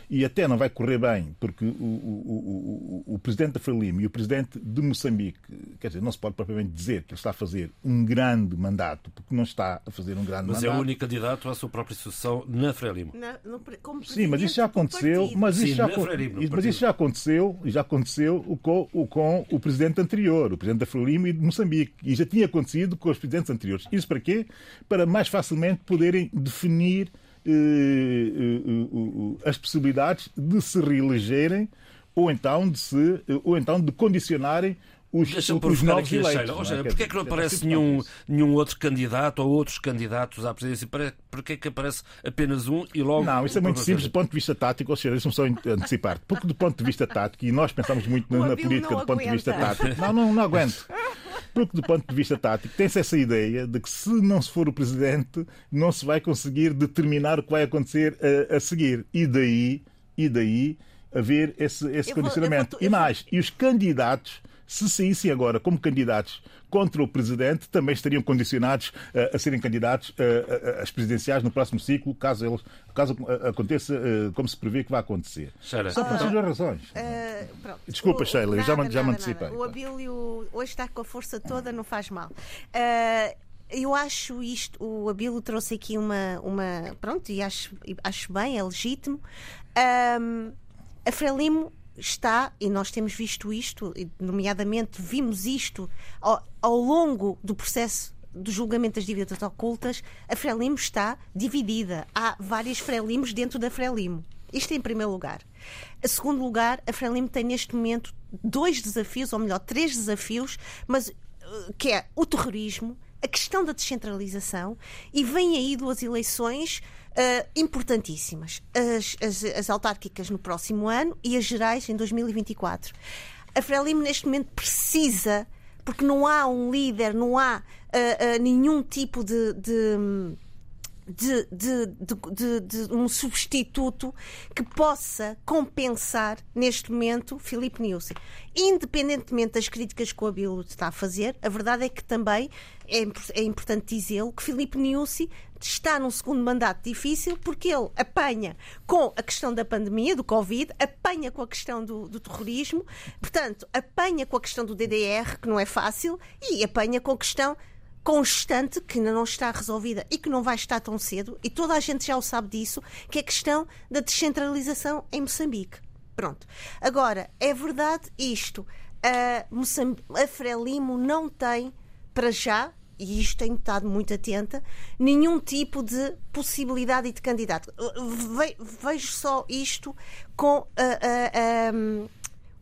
e até não vai correr bem, porque o, o, o, o presidente da Frelimo e o presidente de Moçambique, quer dizer, não se pode propriamente dizer que ele está a fazer um grande mandato, porque não está a fazer um grande mas mandato. Mas é o único candidato à sua própria sucessão na Frelimo. Na, no, Sim, mas isso já aconteceu, mas isso, Sim, já, Frelimo, mas isso já aconteceu, já aconteceu com, com o presidente anterior, o presidente da Frelimo e de Moçambique, e já tinha acontecido com os presidentes anteriores. Isso para quê? Para mais facilmente poderem definir as possibilidades de se reelegerem ou então de, se, ou então de condicionarem os, os novos aqui eleitos. Sheila. Ou seja, porquê é que não aparece nenhum, nenhum outro candidato ou outros candidatos à presidência? Porquê é que aparece apenas um e logo... Não, isso é muito simples do ponto de vista tático. Ou seja, deixa-me só antecipar. Porque do ponto de vista tático, e nós pensamos muito na, na política do ponto de vista tático... Não, não, não aguento. Porque, do ponto de vista tático, tem-se essa ideia de que se não se for o presidente, não se vai conseguir determinar o que vai acontecer a, a seguir. E daí, e daí haver esse, esse condicionamento. Vou, e mais, e os candidatos, se saíssem agora como candidatos contra o presidente, também estariam condicionados uh, a serem candidatos uh, às presidenciais no próximo ciclo, caso, eles, caso aconteça uh, como se prevê que vai acontecer. Sheila. Só por essas duas razões. Desculpa, o, Sheila, nada, já, nada, já me antecipei. O Abílio hoje está com a força toda, não faz mal. eu acho isto, o Abílio trouxe aqui uma, uma pronto, e acho, acho bem, é legítimo. Um, a Frelimo está, e nós temos visto isto, nomeadamente vimos isto ao, ao longo do processo do julgamento das dívidas ocultas, a Frelimo está dividida. Há várias Frelimos dentro da Frelimo. Isto em primeiro lugar. Em segundo lugar, a Frelimo tem neste momento dois desafios, ou melhor, três desafios, mas eh, que é o terrorismo, a questão da descentralização e vem aí duas eleições uh, importantíssimas. As, as, as autárquicas no próximo ano e as gerais em 2024. A Frelimo neste momento precisa, porque não há um líder, não há uh, uh, nenhum tipo de, de de, de, de, de, um substituto que possa compensar neste momento Filipe Nilsson. Independentemente das críticas que o Abilo está a fazer, a verdade é que também é, é importante dizê-lo que Filipe Nilsson está num segundo mandato difícil porque ele apanha com a questão da pandemia, do Covid, apanha com a questão do, do terrorismo, portanto, apanha com a questão do DDR, que não é fácil, e apanha com a questão constante que ainda não está resolvida e que não vai estar tão cedo, e toda a gente já o sabe disso, que é a questão da descentralização em Moçambique. Pronto. Agora, é verdade isto. A, Moçambique, a Frelimo não tem, para já, e isto tenho estado muito atenta, nenhum tipo de possibilidade de candidato. Ve, vejo só isto com uh, uh, um,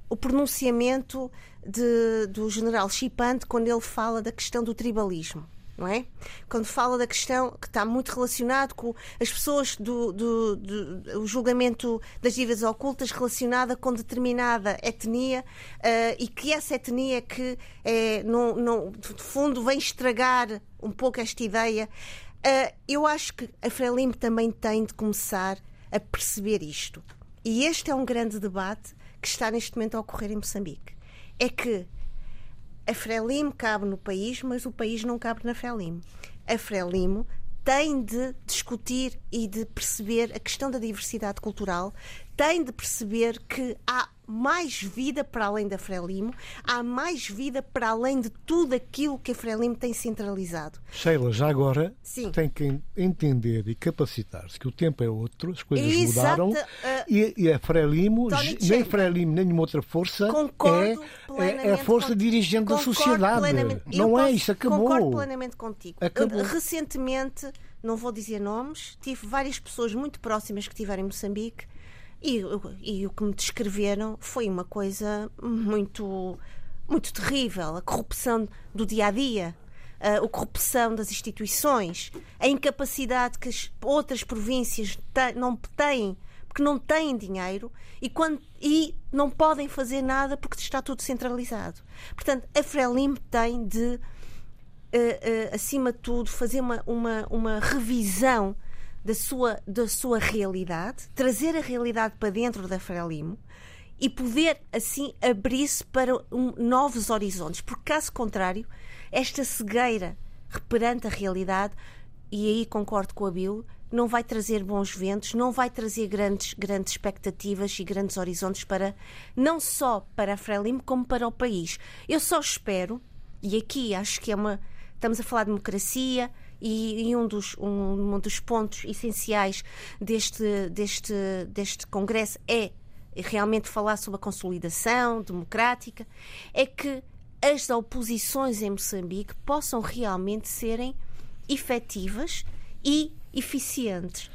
o pronunciamento de, do general Chipante quando ele fala da questão do tribalismo. Não é? Quando fala da questão que está muito relacionado com as pessoas do, do, do o julgamento das dívidas ocultas relacionada com determinada etnia uh, e que essa etnia que é, não, não, de fundo vem estragar um pouco esta ideia. Uh, eu acho que a Frelimo também tem de começar a perceber isto. E este é um grande debate que está neste momento a ocorrer em Moçambique. É que a Frelimo cabe no país, mas o país não cabe na Frelimo. A Frelimo tem de discutir e de perceber a questão da diversidade cultural, tem de perceber que há mais vida para além da Frelimo, há mais vida para além de tudo aquilo que a Frelimo tem centralizado. Sheila, já agora Sim. tem que entender e capacitar-se que o tempo é outro, as coisas Exato, mudaram uh, e, e, a Frelimo, nem Frelimo, nem nenhuma outra força é, é, é, a força dirigente da sociedade. Não é isso, acabou. Concordo plenamente contigo. Acabou. Recentemente, não vou dizer nomes, tive várias pessoas muito próximas que estiveram em Moçambique e, e o que me descreveram foi uma coisa muito, muito terrível. A corrupção do dia a dia, a corrupção das instituições, a incapacidade que as outras províncias não têm, porque não têm dinheiro e, quando, e não podem fazer nada porque está tudo centralizado. Portanto, a Frelimo tem de, uh, uh, acima de tudo, fazer uma, uma, uma revisão da sua, da sua realidade, trazer a realidade para dentro da Frelimo e poder assim abrir-se para um, novos horizontes, porque caso contrário, esta cegueira perante a realidade, e aí concordo com a Bill, não vai trazer bons ventos, não vai trazer grandes, grandes expectativas e grandes horizontes para não só para a Frelimo como para o país. Eu só espero, e aqui acho que é uma estamos a falar de democracia, e, e um, dos, um, um, dos pontos essenciais deste, deste, deste Congresso é realmente falar sobre a consolidação democrática, é que as oposições em Moçambique possam realmente serem efetivas e eficientes.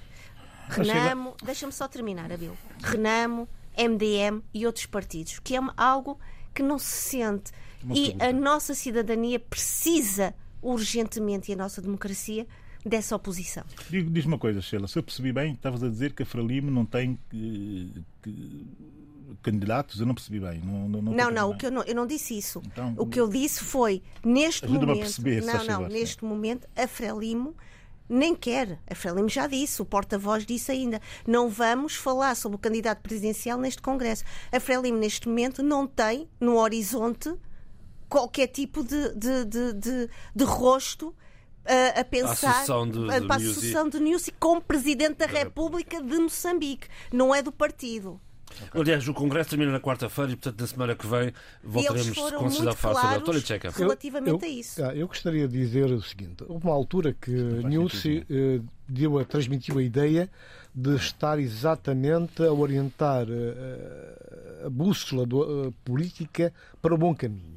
Renamo, deixa-me só terminar, Abil. Renamo, MDM e outros partidos, que é algo que não se sente. e a nossa cidadania precisa urgentemente e a nossa democracia dessa oposição. Diz uma coisa, Sheila, se eu percebi bem, estavas a dizer que a Frelimo não tem que, que, candidatos, eu não percebi bem. Não, não, não, não, não o que eu, não eu não disse isso. Então, o que eu disse foi, neste momento. A perceber, não, não, neste momento, a Frelimo nem quer. A Frelimo já disse, o porta-voz disse ainda. Não vamos falar sobre o candidato presidencial neste Congresso. A Frelimo, neste momento, não tem no horizonte qualquer tipo de, de, de, de, de rosto a, a pensar de, para a Associação de Newsy como Presidente da República de Moçambique. Não é do partido. Okay. Aliás, o Congresso termina na quarta-feira e, portanto, na semana que vem voltaremos com a falar sobre a Tcheca. Relativamente eu, a isso. Eu, eu gostaria de dizer o seguinte: houve uma altura que Nilce eh, deu a, transmitiu a ideia de estar exatamente a orientar eh, a bússola do, a política para o bom caminho.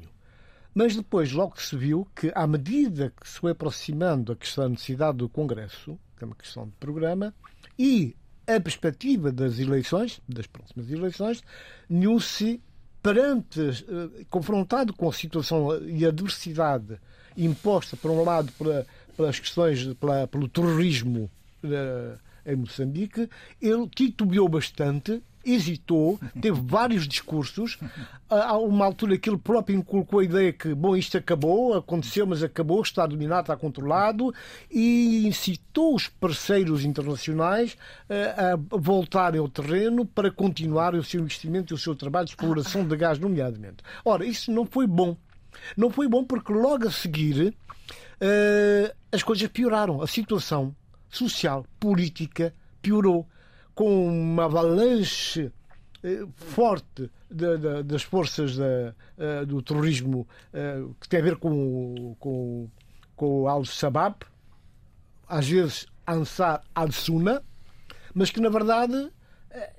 Mas depois logo se viu que, à medida que se foi aproximando a questão da necessidade do Congresso, que é uma questão de programa, e a perspectiva das eleições, das próximas eleições, Nussi, perante, eh, confrontado com a situação e a adversidade imposta, por um lado, pela, pelas questões, pelo terrorismo uh, em Moçambique, ele titubeou bastante hesitou, teve vários discursos. Há uma altura que ele próprio inculcou a ideia que, bom, isto acabou, aconteceu, mas acabou, está dominado, está controlado, e incitou os parceiros internacionais eh, a voltarem ao terreno para continuar o seu investimento e o seu trabalho de exploração de gás, nomeadamente. Ora, isso não foi bom. Não foi bom porque logo a seguir uh, as coisas pioraram. A situação social, política, piorou com uma avalanche eh, forte de, de, das forças de, uh, do terrorismo uh, que tem a ver com, com, com Al-Shabaab, às vezes Ansar al-Sunna, mas que na verdade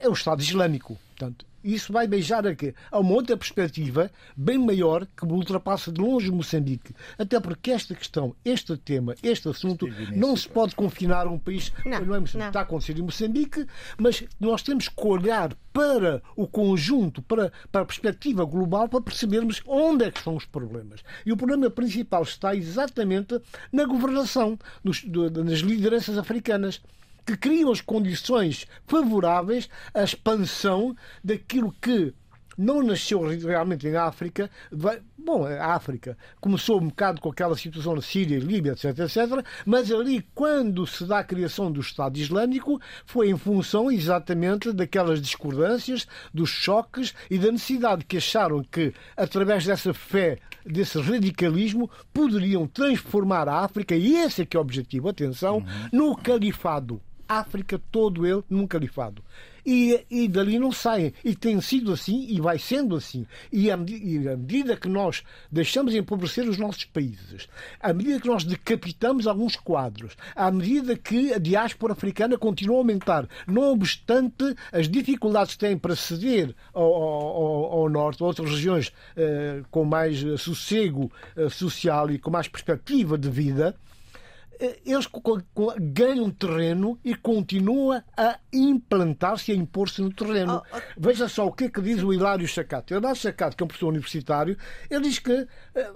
é o Estado Islâmico. Portanto, isso vai beijar aqui a uma outra perspectiva bem maior que ultrapassa de longe Moçambique. Até porque esta questão, este tema, este assunto, não se pode confinar a um país. Não, não é Moçambique, não. está a acontecer em Moçambique, mas nós temos que olhar para o conjunto, para, para a perspectiva global, para percebermos onde é que estão os problemas. E o problema principal está exatamente na governação, nos, nas lideranças africanas que criam as condições favoráveis à expansão daquilo que não nasceu realmente em África. Bom, a África começou um bocado com aquela situação na Síria, Líbia, etc, etc, mas ali, quando se dá a criação do Estado Islâmico, foi em função exatamente daquelas discordâncias, dos choques e da necessidade que acharam que, através dessa fé, desse radicalismo, poderiam transformar a África, e esse é que é o objetivo, atenção, no califado. África, todo ele, num califado. E, e dali não saem. E tem sido assim e vai sendo assim. E à, e à medida que nós deixamos empobrecer os nossos países, à medida que nós decapitamos alguns quadros, à medida que a diáspora africana continua a aumentar, não obstante as dificuldades que têm para ceder ao, ao, ao norte, a outras regiões eh, com mais sossego eh, social e com mais perspectiva de vida, eles ganham terreno e continuam a implantar-se, a impor-se no terreno. Oh, oh. Veja só o que é que diz o Hilário Chacato. O Hilário Chacato, que é um professor universitário, ele diz que eh,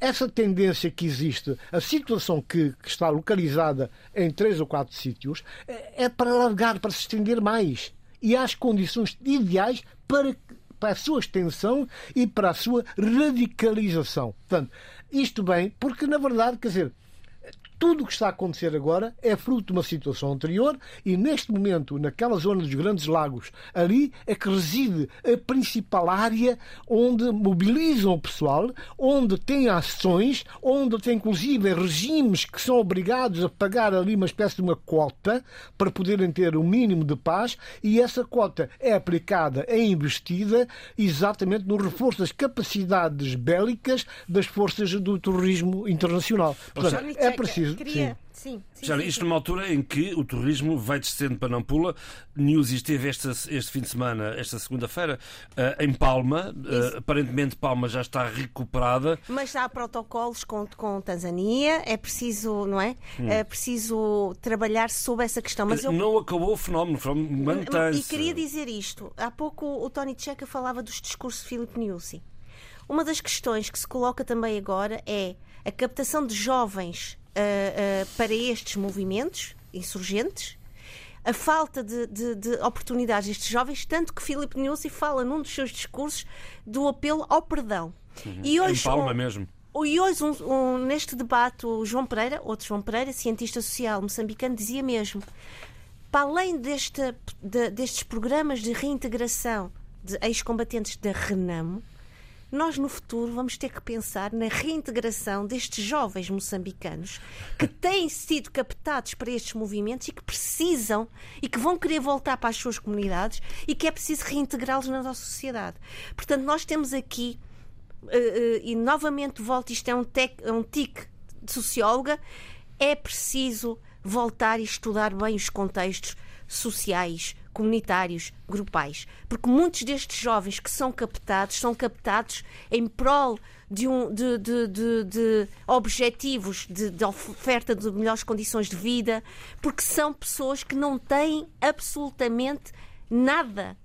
essa tendência que existe, a situação que, que, está localizada em três ou quatro sítios, é, é para alargar, para se estender mais. E há as condições ideais para, para a sua extensão e para a sua radicalização. Portanto, isto bem, porque na verdade, quer dizer, tudo o que está a acontecer agora é fruto de uma situação anterior e, neste momento, naquela zona dos Grandes Lagos, ali é que reside a principal área onde mobilizam o pessoal, onde tem ações, onde tem inclusive regimes que são obrigados a pagar ali uma espécie de uma cota para poderem ter o um mínimo de paz e essa cota é aplicada, é investida exatamente no reforço das capacidades bélicas das forças do terrorismo internacional. Portanto, é preciso Queria. Sim. sim, Já, sim, isto sim. numa altura em que o turismo vai descendo para Nampula. News esteve este, este fim de semana, esta segunda-feira, uh, em Palma. Uh, aparentemente Palma já está recuperada. Mas há protocolos com, com Tanzânia. É preciso, não é? Hum. É preciso trabalhar sobre essa questão. Mas eu... Não acabou o fenómeno, mantém-se. E queria dizer isto. Há pouco o Tony Checa falava dos discursos de Filipe Nussi. Uma das questões que se coloca também agora é a captação de jovens uh, para estes movimentos insurgentes, a falta de, de, de, oportunidades destes jovens, tanto que Filipe Nussi fala num dos seus discursos do apelo ao perdão. Uhum. E hoje, em Palma um, mesmo. E hoje, um, um, neste debate, o João Pereira, outro João Pereira, cientista social moçambicano, dizia mesmo: para além deste, de, destes programas de reintegração de ex-combatentes da Renamo, nós no futuro vamos ter que pensar na reintegração destes jovens moçambicanos que têm sido captados para estes movimentos e que precisam e que vão querer voltar para as suas comunidades e que é preciso reintegrá-los na nossa sociedade. Portanto, nós temos aqui, uh, uh, e novamente volto, isto é um, tec, é um tique de socióloga, é preciso voltar e estudar bem os contextos sociais, comunitários, grupais. Porque muitos destes jovens que são captados são captados em prol de, um, de, de, de, de objetivos de, de, oferta de melhores condições de vida, porque são pessoas que não têm absolutamente nada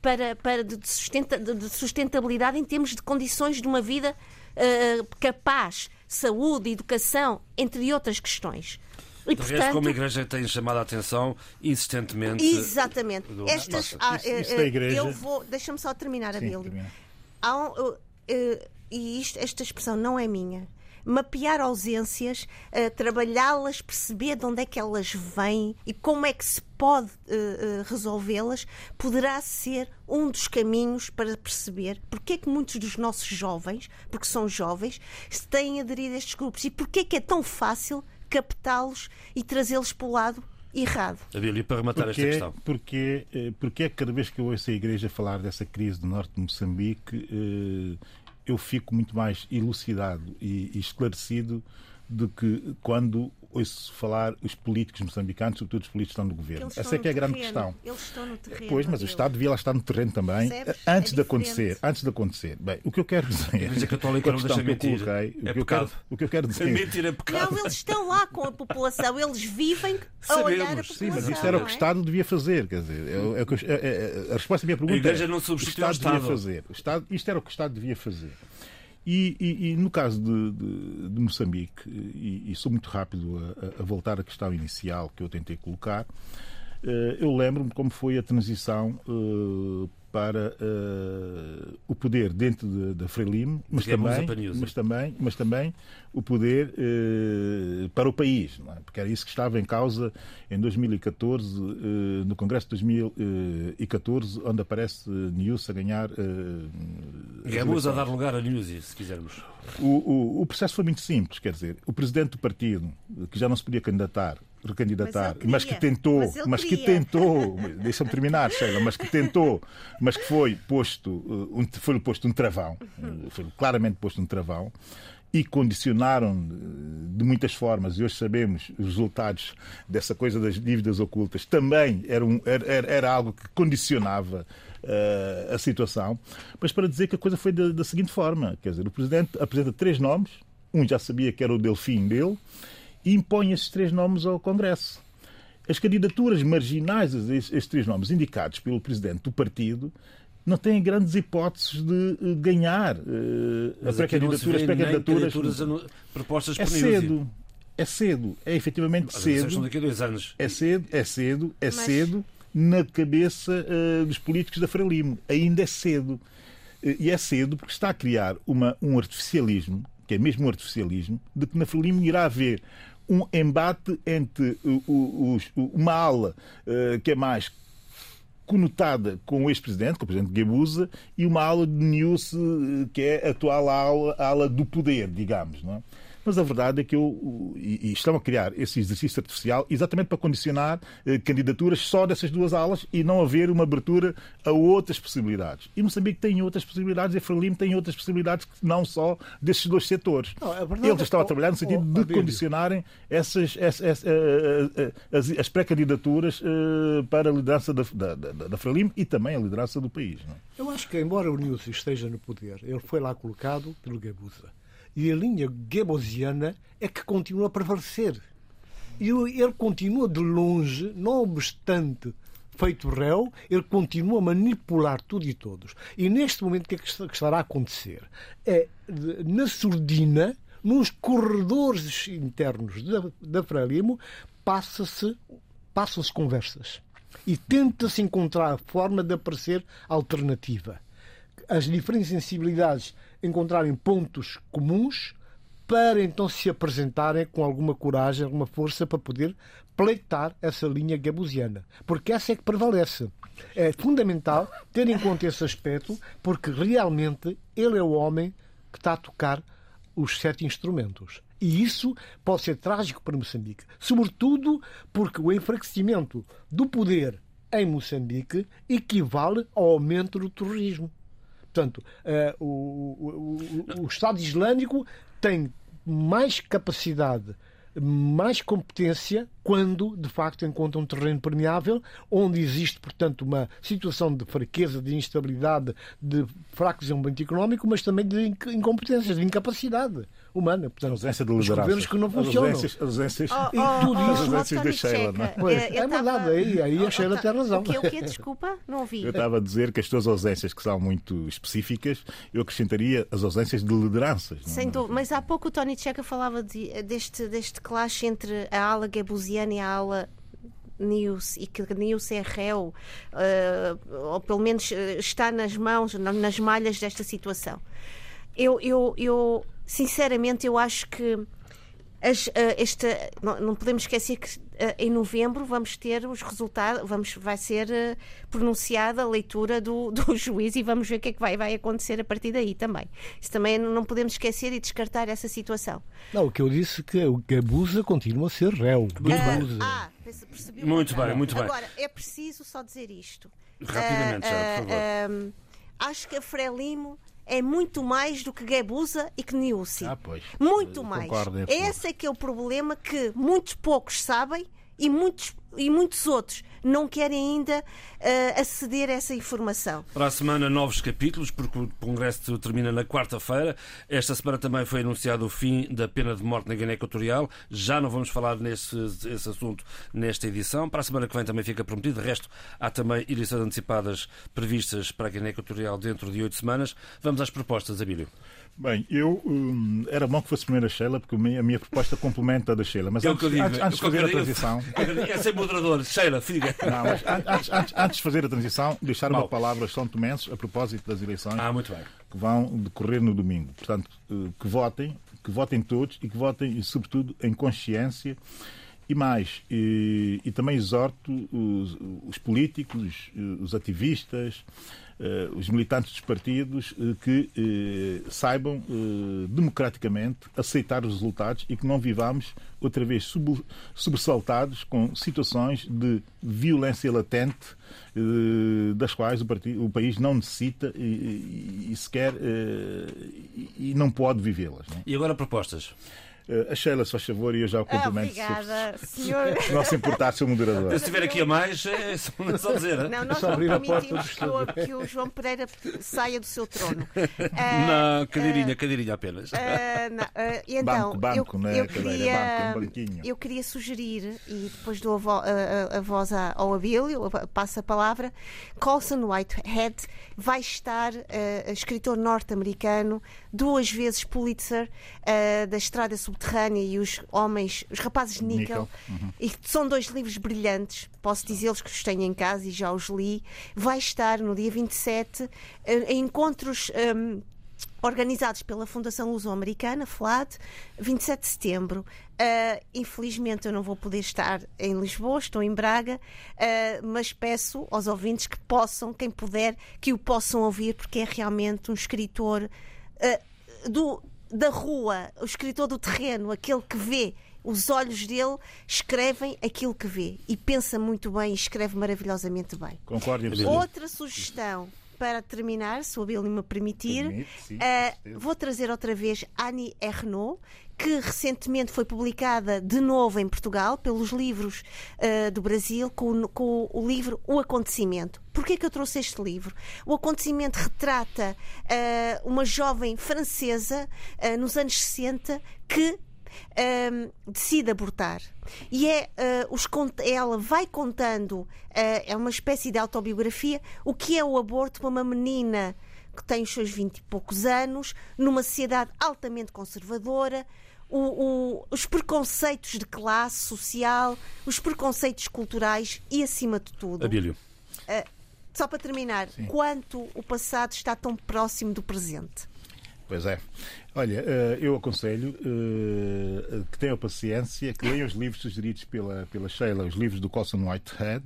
para, para de, sustenta, de sustentabilidade em termos de condições de uma vida uh, capaz, saúde, educação, entre outras questões. E, portanto, como a Igreja tem chamado a atenção insistentemente. Exatamente. Do... Estas, ah, isso, isso da igreja... Eu vou. Deixa-me só terminar, Abílio. Um, uh, uh, e isto, esta expressão não é minha. Mapear ausências, uh, trabalhá-las, perceber de onde é que elas vêm e como é que se pode uh, resolvê-las, poderá ser um dos caminhos para perceber porque é que muitos dos nossos jovens, porque são jovens, se têm aderido a estes grupos e porque é que é tão fácil captá-los e trazê-los para o lado errado. Adílio, para rematar porque, esta questão. Porque, eh, porque é que cada vez que eu ouço a Igreja falar dessa crise do norte de Moçambique, eh, eu fico muito mais elucidado e esclarecido do que quando ouço falar os políticos moçambicanos, sobretudo os políticos que estão no governo. Essa é que é a grande questão. Eles estão no terreno. Pois, mas o Estado devia lá estar no terreno também, Percebes? antes é de acontecer. Antes de acontecer. Bem, o que eu quero dizer. A Igreja Católica não deixa mentir. Coloquei, é o, que eu quero, o que eu quero dizer. Mentir é pecado. Não, eles estão lá com a população, eles vivem a Sabemos, olhar a população. Sim, mas isto era o que o Estado devia fazer. Quer dizer, é, é, a resposta à minha pergunta a Igreja não substitui o Estado. Devia fazer. O Estado, isto era o que o Estado devia fazer. E, e, e no caso de, de, de Moçambique, e, e, sou muito rápido a, a, voltar à questão inicial que eu tentei colocar, eh, eu lembro-me como foi a transição eh, para uh, o poder dentro da de, Frelimo, mas também, mas, também, mas também o poder uh, para o país, é? porque era isso que estava em causa em 2014, uh, no Congresso de 2014, onde aparece News a ganhar. Vamos a dar lugar a News, se quisermos. O, o, o processo foi muito simples, quer dizer, o presidente do partido, que já não se podia candidatar, recandidatar, mas, mas, que tentou, mas, mas que tentou, deixa-me terminar, Sheila, mas que tentou, mas que foi posto, um, foi posto um travão, uh, foi claramente posto um travão, e condicionaram uh, de muitas formas, e hoje sabemos os resultados dessa coisa das dívidas ocultas, também era, um, era, era algo que condicionava uh, a situação, mas para dizer que a coisa foi da, da seguinte forma, quer dizer, o Presidente apresenta três nomes, um já sabia que era o Delfim dele, e impõe esses três nomes ao Congresso. As candidaturas marginais, esses três nomes indicados pelo presidente do partido, não têm grandes hipóteses de eh, ganhar uh, a pré-candidatura, pré-candidaturas propostas é cedo. É cedo, é efetivamente Mas cedo. Daqui a dois anos. É cedo, é cedo, é Mas... cedo na cabeça uh, dos políticos da Frelimo. Ainda é cedo. Uh, e é cedo porque está a criar uma, um artificialismo, que é mesmo um artificialismo, de que na Frelimo irá haver um embate entre uma ala uh, que é mais conotada com o ex-presidente, com o presidente Guebuza, e uma ala de News uh, que é a atual ala, ala do poder, digamos. Não é? Mas a verdade é que eu, e, e estão a criar esse exercício artificial exatamente para condicionar eh, candidaturas só dessas duas alas e não haver uma abertura a outras possibilidades. E Moçambique tem outras possibilidades, e Frelimo tem outras possibilidades não só desses dois setores. Não, Eles estão a trabalhar no sentido oh, de condicionarem essas, essas, essas eh, eh, as, as pré-candidaturas para a liderança da, da, da, da Frelimo e também a liderança do país. Não? É? Eu acho que, embora o Nilson esteja no poder, ele foi lá colocado pelo Gabuza e a linha Goebbelsiana é que continua a prevalecer. E ele continua de longe, não obstante feito réu, ele continua a manipular tudo e todos. E neste momento, o que é que estará a acontecer? É, na surdina, nos corredores internos da, da Frelimo, passa-se passam-se conversas e tenta-se encontrar a forma de aparecer alternativa. As diferentes sensibilidades encontrarem pontos comuns para então se apresentarem com alguma coragem, alguma força para poder pleitar essa linha gabusiana. Porque essa é que prevalece. É fundamental ter em conta esse aspecto, porque realmente ele é o homem que está a tocar os sete instrumentos. E isso pode ser trágico para Moçambique. Sobretudo porque o enfraquecimento do poder em Moçambique equivale ao aumento do terrorismo. Portanto, uh, o, o, o, Estado Islâmico tem mais capacidade, mais competência quando, de facto, encontra um terreno permeável, onde existe, portanto, uma situação de fraqueza, de instabilidade, de fraco desenvolvimento económico, mas também de incompetência, de incapacidade humana. Portanto, a ausência de liderança. governos que não funcionam. As ausências, as ausências, oh, oh, e tudo isso. As ausências da Sheila, não é? Pois, é, é verdade, aí, aí a Sheila tem razão. O que, o que, desculpa? Não ouvi. Eu estava a dizer que as tuas ausências, que são muito específicas, eu acrescentaria as ausências de lideranças. Não? É? Sem dúvida. Mas há pouco o Tony Checa falava de, deste, deste clash entre a ala gabusiana e a ala News e que News é réu, uh, ou pelo menos eh, está nas mãos, nas malhas desta situação. Eu, eu, eu sinceramente, eu acho que as, uh, esta, não, não, podemos esquecer que uh, em novembro vamos ter os resultados, vamos, vai ser uh, pronunciada a leitura do, do juiz e vamos ver o que é que vai, vai acontecer a partir daí também. Isso também não podemos esquecer e descartar essa situação. Não, o que eu disse é que o Gabusa continua a ser réu. Gabusa. ah, percebi muito bem, muito bem. Agora, é preciso só dizer isto. Rapidamente, já, por favor. acho que a Frelimo é muito mais do que Gebusa e que Niusi. Ah, pois. Muito mais. Concordo, é Esse é que é o problema que muitos poucos sabem e muitos, e muitos outros não querem ainda uh, aceder a essa informação. Para a semana, novos capítulos, porque o Congresso termina na quarta-feira. Esta semana também foi anunciado o fim da pena de morte na Guiné Equatorial. Já não vamos falar nesse esse assunto nesta edição. Para a semana que vem também fica prometido. De resto, há também eleições antecipadas previstas para a Guiné Equatorial dentro de oito semanas. Vamos às propostas, Abílio. Bem, eu um, era bom que fosse primeiro a Sheila, porque a minha, proposta complementa a da Sheila. Mas eu antes, antes, antes de fazer a transição. É ser moderador, Sheila, fica. Não, mas antes, antes, antes, de fazer a transição, deixar Mal. uma palavra aos São Tomenses a propósito das eleições ah, que vão decorrer no domingo. Portanto, eh, que votem, que votem todos e que votem, sobretudo, em consciência. E mais, e, e também exorto os, os políticos, os ativistas, eh, os militantes dos partidos eh, que eh, saibam democraticamente aceitar os resultados e que não vivamos outra vez sobressaltados com situações de violência latente das quais o, partido, o país não necessita e, e sequer e não pode vivê-las. É? E agora propostas? Uh, a Sheila, se faz favor, e eu já o cumprimento. Obrigada, se, senhor. Se não se importar, seu moderador. Se estiver aqui a mais, é só dizer. Não, nós não permitimos que o, que o, João Pereira saia do seu trono. Uh, não, cadeirinha, uh, cadeirinha apenas. Uh, não, então, banco, banco, eu, né? eu, queria, banco, um eu queria sugerir, e depois dou a, vo, a, a voz ao Abílio, passo a palavra, Colson Whitehead vai estar, escritor norte-americano, duas vezes Pulitzer, da Estrada Subterrânea e os homens, os rapazes de níquel, uhum. e são dois livros brilhantes, posso dizê-los que os tenho em casa e já os li. Vai estar no dia 27 eh, em encontros. Um, organizados pela Fundação Luso-Americana, FLAD, 27 de setembro. Uh, infelizmente eu não vou poder estar em Lisboa, estou em Braga, uh, mas peço aos ouvintes que possam, quem puder, que o possam ouvir, porque é realmente um escritor uh, do, da rua, o escritor do terreno, aquele que vê, os olhos dele escrevem aquilo que vê e pensa muito bem e escreve maravilhosamente bem. Concordo. Outra sugestão para terminar, se o Abel me permitir, Permite, sim, uh, vou trazer outra vez Annie Ernaux, que recentemente foi publicada de novo em Portugal pelos livros uh, do Brasil com, com, o livro O Acontecimento. Porquê que eu trouxe este livro? O acontecimento retrata uh, uma jovem francesa uh, nos anos 60 que decide abortar. E é, uh, os, ela vai contando, uh, é uma espécie de autobiografia, o que é o aborto para uma menina que tem os seus vinte e poucos anos, numa sociedade altamente conservadora, o, o, os preconceitos de classe social, os preconceitos culturais e, acima de tudo. Abílio. Uh, só para terminar, Sim. quanto o passado está tão próximo do presente? Pois é. Olha, eh, eu aconselho eh, que tenham paciência, que leiam os livros sugeridos pela, pela Sheila, os livros do Colson Whitehead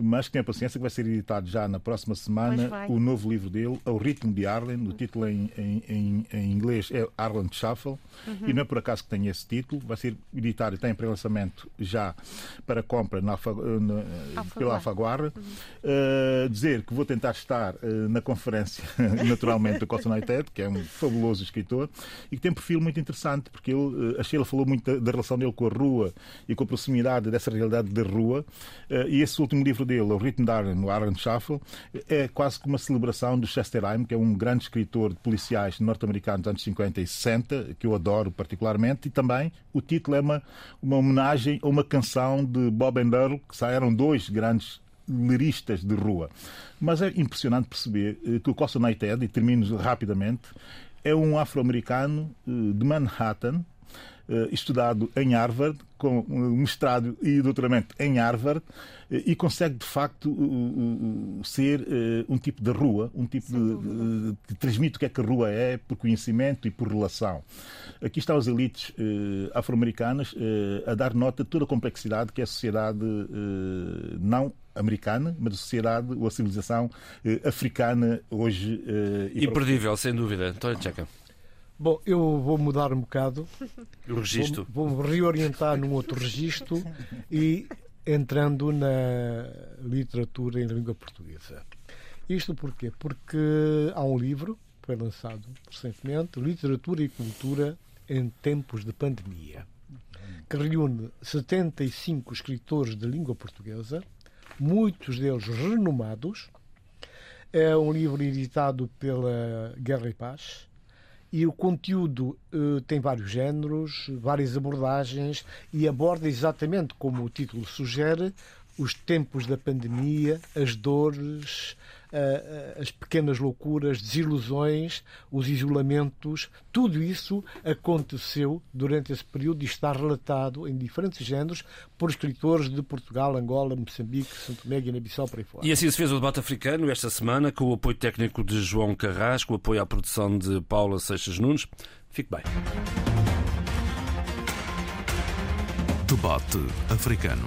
mas que tenha paciência que vai ser editado já na próxima semana o novo livro dele, Ao Ritmo de Arlen. O título em, em, em inglês é Arlen Shuffle uhum. e não é por acaso que tem esse título. Vai ser editado e tem pré-lançamento já para compra na, na, pela Alfaguara. Uhum. Uh, dizer que vou tentar estar uh, na conferência, naturalmente, do Costa United, que é um fabuloso escritor e que tem um perfil muito interessante, porque ele, uh, a Sheila falou muito da, da, relação dele com a rua e com a proximidade dessa realidade da rua. e esse último livro dele, O Ritmo de Arlen, no Arlen Shuffle, é quase que uma celebração do Chester Heim, que é um grande escritor de policiais norte-americanos dos anos 50 e 60, que eu adoro particularmente, e também o título é uma, uma homenagem a uma canção de Bob and Earl, que eram dois grandes liristas de rua. Mas é impressionante perceber eh, que o Costa United, e termino rapidamente, é um afro-americano eh, de Manhattan, estudado em Harvard, com mestrado e doutoramento em Harvard, eh, e consegue de facto ser eh, um tipo de rua, um tipo de, de, que transmite o que é que a rua é por conhecimento e por relação. Aqui estão as elites afro-americanas a dar nota de toda a complexidade que é a sociedade não americana, mas a sociedade ou a civilização africana hoje. Imperdível, sem dúvida. António Checa. Bom, eu vou mudar um bocado. O registro. Vou, vou reorientar num outro registro e entrando na literatura em língua portuguesa. Isto porquê? Porque há um livro foi lançado recentemente, Literatura e Cultura em Tempos de Pandemia, que reúne 75 escritores de língua portuguesa, muitos deles renomados. É um livro editado pela Guerra e Paz, e o conteúdo uh, tem vários géneros, várias abordagens e aborda exatamente como o título sugere os tempos da pandemia, as dores, as pequenas loucuras, desilusões, os isolamentos, tudo isso aconteceu durante esse período e está relatado em diferentes géneros por escritores de Portugal, Angola, Moçambique, Santo Tomé, Guiné-Bissau, por aí fora. E assim se fez o debate africano esta semana com o apoio técnico de João Carrasco, o apoio à produção de Paula Seixas Nunes. Fique bem. Debate africano.